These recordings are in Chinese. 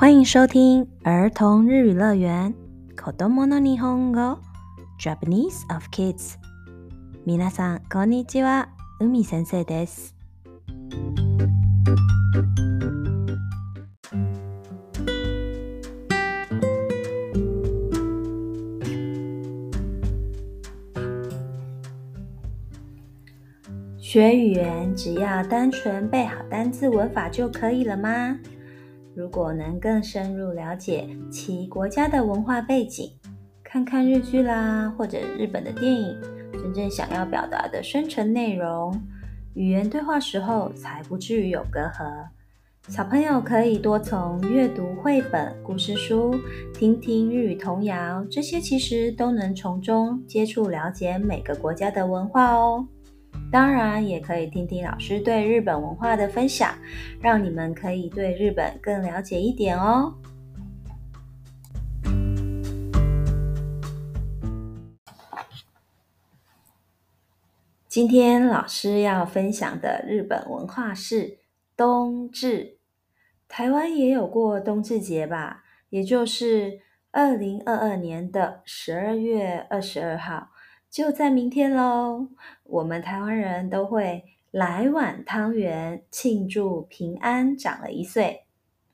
欢迎收听儿童日语乐园，Kodomo no Nihongo，Japanese of Kids。皆さんこんにちは、海先生です。学语言只要单纯背好单字、文法就可以了吗？如果能更深入了解其国家的文化背景，看看日剧啦，或者日本的电影，真正想要表达的深层内容，语言对话时候才不至于有隔阂。小朋友可以多从阅读绘本、故事书，听听日语童谣，这些其实都能从中接触了解每个国家的文化哦。当然也可以听听老师对日本文化的分享，让你们可以对日本更了解一点哦。今天老师要分享的日本文化是冬至，台湾也有过冬至节吧？也就是二零二二年的十二月二十二号。就在明天喽！我们台湾人都会来碗汤圆庆祝平安长了一岁。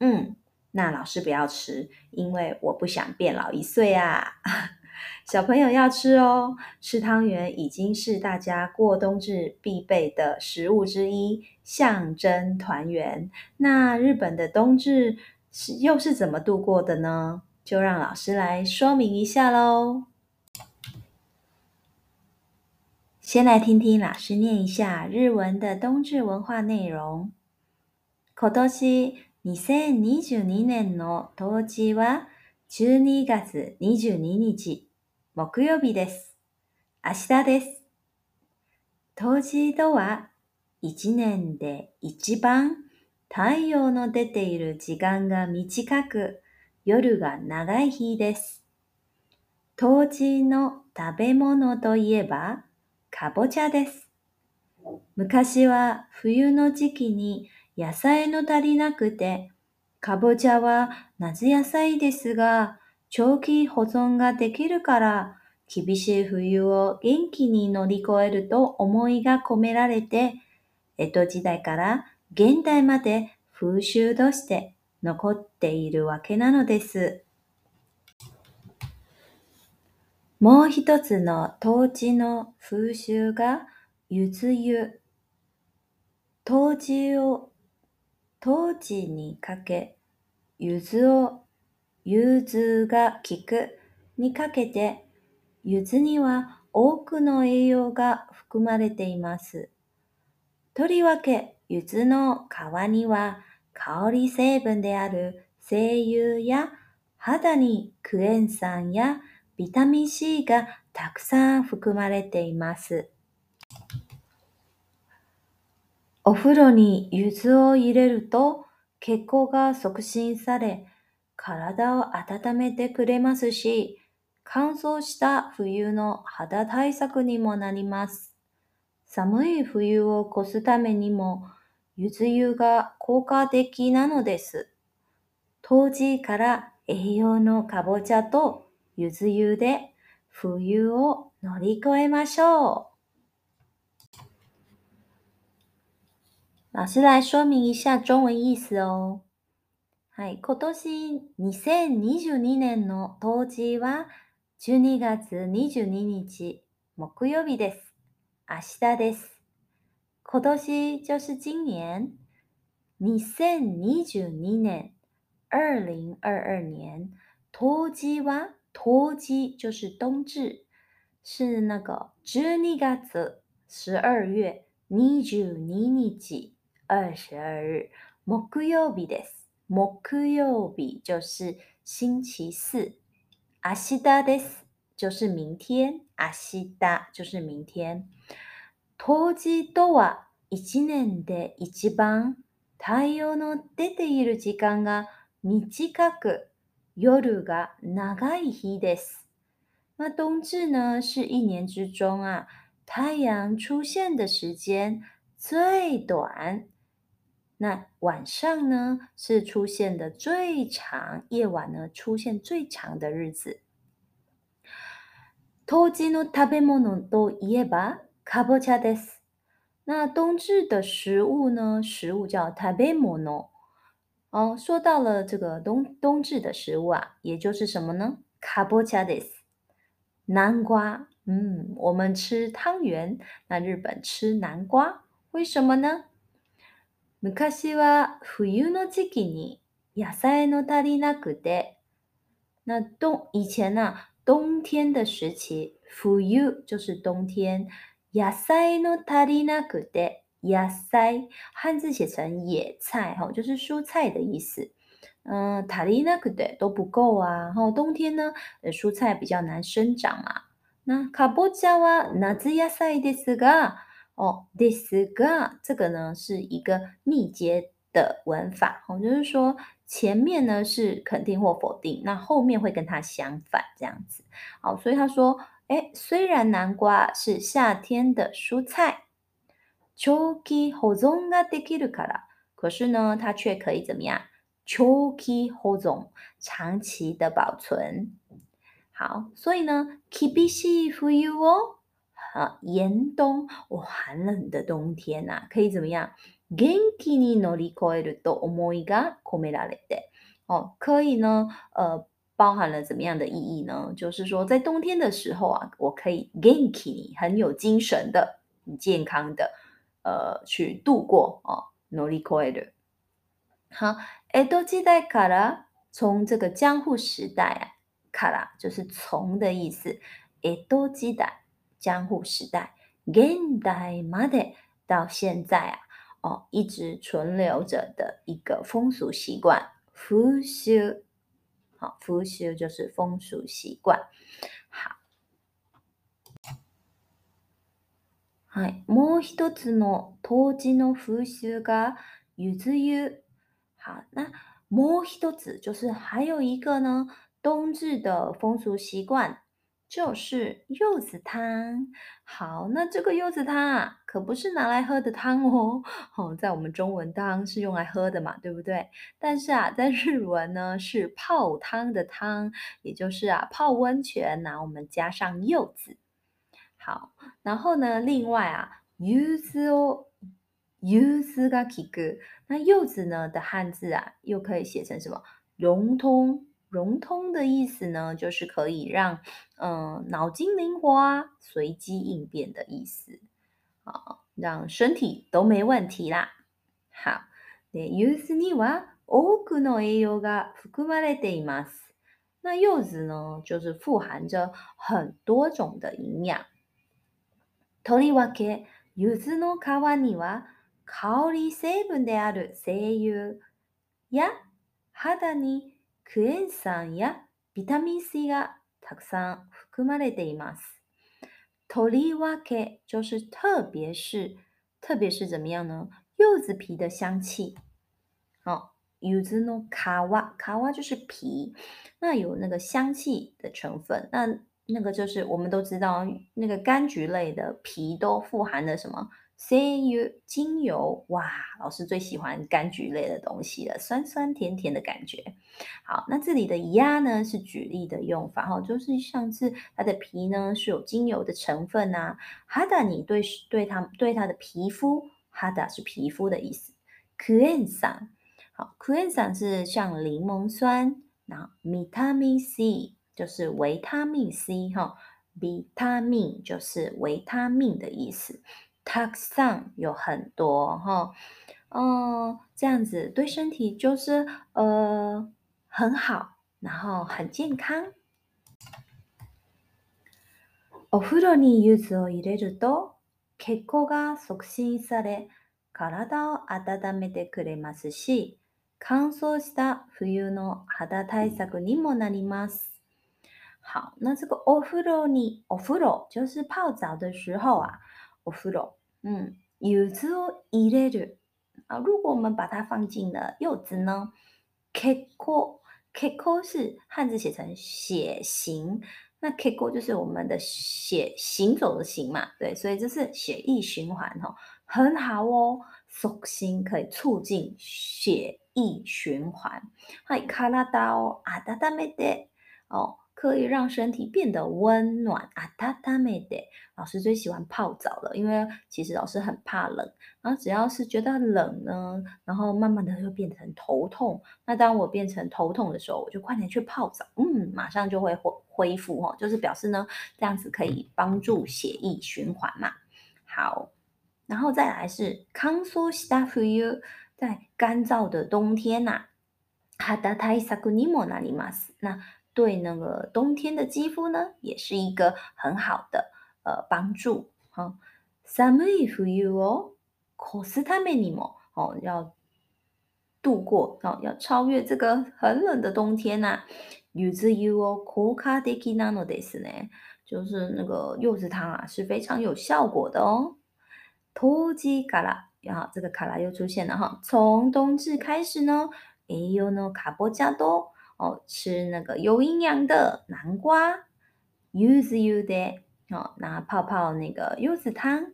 嗯，那老师不要吃，因为我不想变老一岁啊。小朋友要吃哦，吃汤圆已经是大家过冬至必备的食物之一，象征团圆。那日本的冬至是又是怎么度过的呢？就让老师来说明一下喽。先来听听老师念一下日文的冬至文化内容。今年2022年の冬至は12月22日木曜日です。明日です。冬至とは1年で一番太陽の出ている時間が短く夜が長い日です。冬至の食べ物といえばかぼちゃです。昔は冬の時期に野菜の足りなくて、かぼちゃは夏野菜ですが、長期保存ができるから、厳しい冬を元気に乗り越えると思いが込められて、江戸時代から現代まで風習として残っているわけなのです。もう一つの当地の風習がゆつゆ。当地にかけ、ゆずを、ゆずがきくにかけて、ゆずには多くの栄養が含まれています。とりわけ、ゆずの皮には香り成分である精油や肌にクエン酸やビタミン C がたくさん含まれています。お風呂に柚子を入れると血行が促進され、体を温めてくれますし、乾燥した冬の肌対策にもなります。寒い冬を越すためにも、柚子湯が効果的なのです。当時から栄養のかぼちゃとゆず湯で冬を乗り越えましょう。老师来说明一下中文意思哦。はい、今年2022年の冬至は12月22日木曜日です。明日です。今年就是今年2022年2022年冬至は冬季就是冬至，是那个12月十二月22日二十二日木曜日です。木曜日就是星期四。明日です。就是明天。明日就是明天。冬至とは一年で一番太陽の出ている時間が短く夜が長い日です。那冬至呢，是一年之中啊，太阳出现的时间最短，那晚上呢是出现的最长，夜晚呢出现最长的日子。冬至の食べ物といえばカボチャです。那冬至的食物呢，食物叫食べ物。哦，说到了这个冬冬至的食物啊，也就是什么呢？カボチャです，南瓜。嗯，我们吃汤圆，那日本吃南瓜，为什么呢？むかしは冬の時期に野菜の足りなくて、那冬以前呢，冬天的时期，冬就是冬天，野菜の足りなくて。野菜，汉字写成野菜，哈，就是蔬菜的意思。嗯，塔里那グデ都不够啊。然后冬天呢，呃，蔬菜比较难生长啊。那卡波加哇，那ナ野菜サイですが、哦，ですが这个呢是一个逆接的文法，哦，就是说前面呢是肯定或否定，那后面会跟它相反这样子。好，所以他说，哎，虽然南瓜是夏天的蔬菜。Choki hozonga dekiru kara，可是呢，它却可以怎么样？Choki hozong，长期的保存。好，所以呢，Keep it safe for you 哦。啊，严冬，我寒冷的冬天呐，可以怎么样？Genki ni norikoeru to omoi ga komerarete，哦，可以呢。呃，包含了怎么样的意义呢？就是说，在冬天的时候啊，我可以 genki，很有精神的，很健康的。呃，去度过哦，努力 c o o 好，edo 时卡拉从这个江户时代啊，卡拉就是从的意思。edo 时江户时代，现代嘛的到现在啊，哦，一直存留着的一个风俗习惯，风俗。好，风俗就是风俗习惯。好。是，もう一つの冬至の風習が柚子湯。はな、もう一つ、就是还有一个呢，冬至的风俗习惯就是柚子汤。好，那这个柚子汤啊，可不是拿来喝的汤哦。好，在我们中文当是用来喝的嘛，对不对？但是啊，在日文呢是泡汤的汤，也就是啊泡温泉，拿我们加上柚子。好，然后呢？另外啊，柚子哦，柚子が K く。那柚子呢的汉字啊，又可以写成什么？融通，融通的意思呢，就是可以让嗯脑筋灵活、随机应变的意思。好，让身体都没问题啦。好，で柚子には多くの栄養が含まれています。那柚子呢，就是富含着很多种的营养。とりわけ、柚子の皮には香り成分である精油や肌にクエン酸やビタミン C がたくさん含まれています。とりわけ就是特别是，特別是怎么样呢？柚子皮的香气。柚子の皮，皮就是皮，那有那个香气的成分。那那个就是我们都知道，那个柑橘类的皮都富含了什么？C U 精油哇！老师最喜欢柑橘类的东西了，酸酸甜甜的感觉。好，那这里的“压”呢是举例的用法哈，就是上次它的皮呢是有精油的成分呐。哈达你对对它对它的皮肤，哈达是皮肤的意思。Quin 桑，好，Quin 桑是像柠檬酸，然后 Mittami C。就是维他命 C 哈，vitamin 就是维他命的意思。たくさん有很多哈，嗯，这样子对身体就是呃很好，然后很健康。お風呂に柚子を入れると血行が促進され体を温めてくれますし乾燥した冬の肌対策にもなります。好，那这个お風呂呢？お風呂就是泡澡的时候啊，お風呂。嗯，柚子を入れる啊。如果我们把它放进了柚子呢？是字写成血行。那血行就是我们的血行走的行嘛，对，所以这是血液循环哦，很好哦，手心可以促进血液循环。嗨，カラダを温めて。哦。可以让身体变得温暖啊！他他没得老师最喜欢泡澡了，因为其实老师很怕冷，然后只要是觉得冷呢，然后慢慢的会变成头痛。那当我变成头痛的时候，我就快点去泡澡，嗯，马上就会恢恢复哦，就是表示呢，这样子可以帮助血液循环嘛。好，然后再来是康苏斯 y 夫尤，在干燥的冬天呐，哈达泰萨古尼莫那里嘛是那。对那个冬天的肌肤呢，也是一个很好的呃帮助。哈、s u m m 哦哦，要度过哦，要超越这个很冷的冬天呐。y u you 哦，kukadeki n a n o d e 呢，就是那个柚子汤啊，是非常有效果的哦。toji 然后这个卡拉又出现了哈。从冬至开始呢，eu no capo 加多。哦，吃那个有营养的南瓜，use you the 哦，拿泡泡那个柚子汤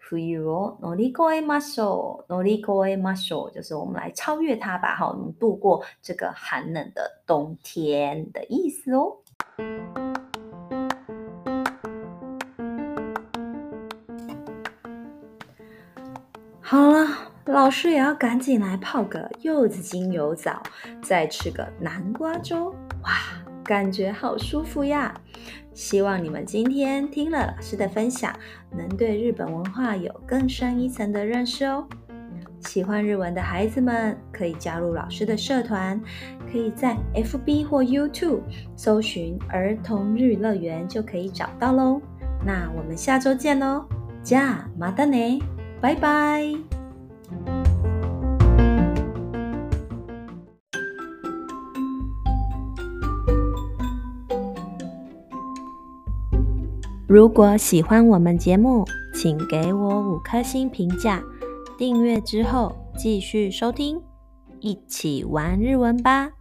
for o u 哦，努 o a o 就是我们来超越它吧，好，我们度过这个寒冷的冬天的意思哦。老师也要赶紧来泡个柚子精油澡，再吃个南瓜粥，哇，感觉好舒服呀！希望你们今天听了老师的分享，能对日本文化有更深一层的认识哦。喜欢日文的孩子们可以加入老师的社团，可以在 FB 或 YouTube 搜寻“儿童日语乐园”就可以找到喽。那我们下周见喽，じゃあ、また拜拜。如果喜欢我们节目，请给我五颗星评价，订阅之后继续收听，一起玩日文吧。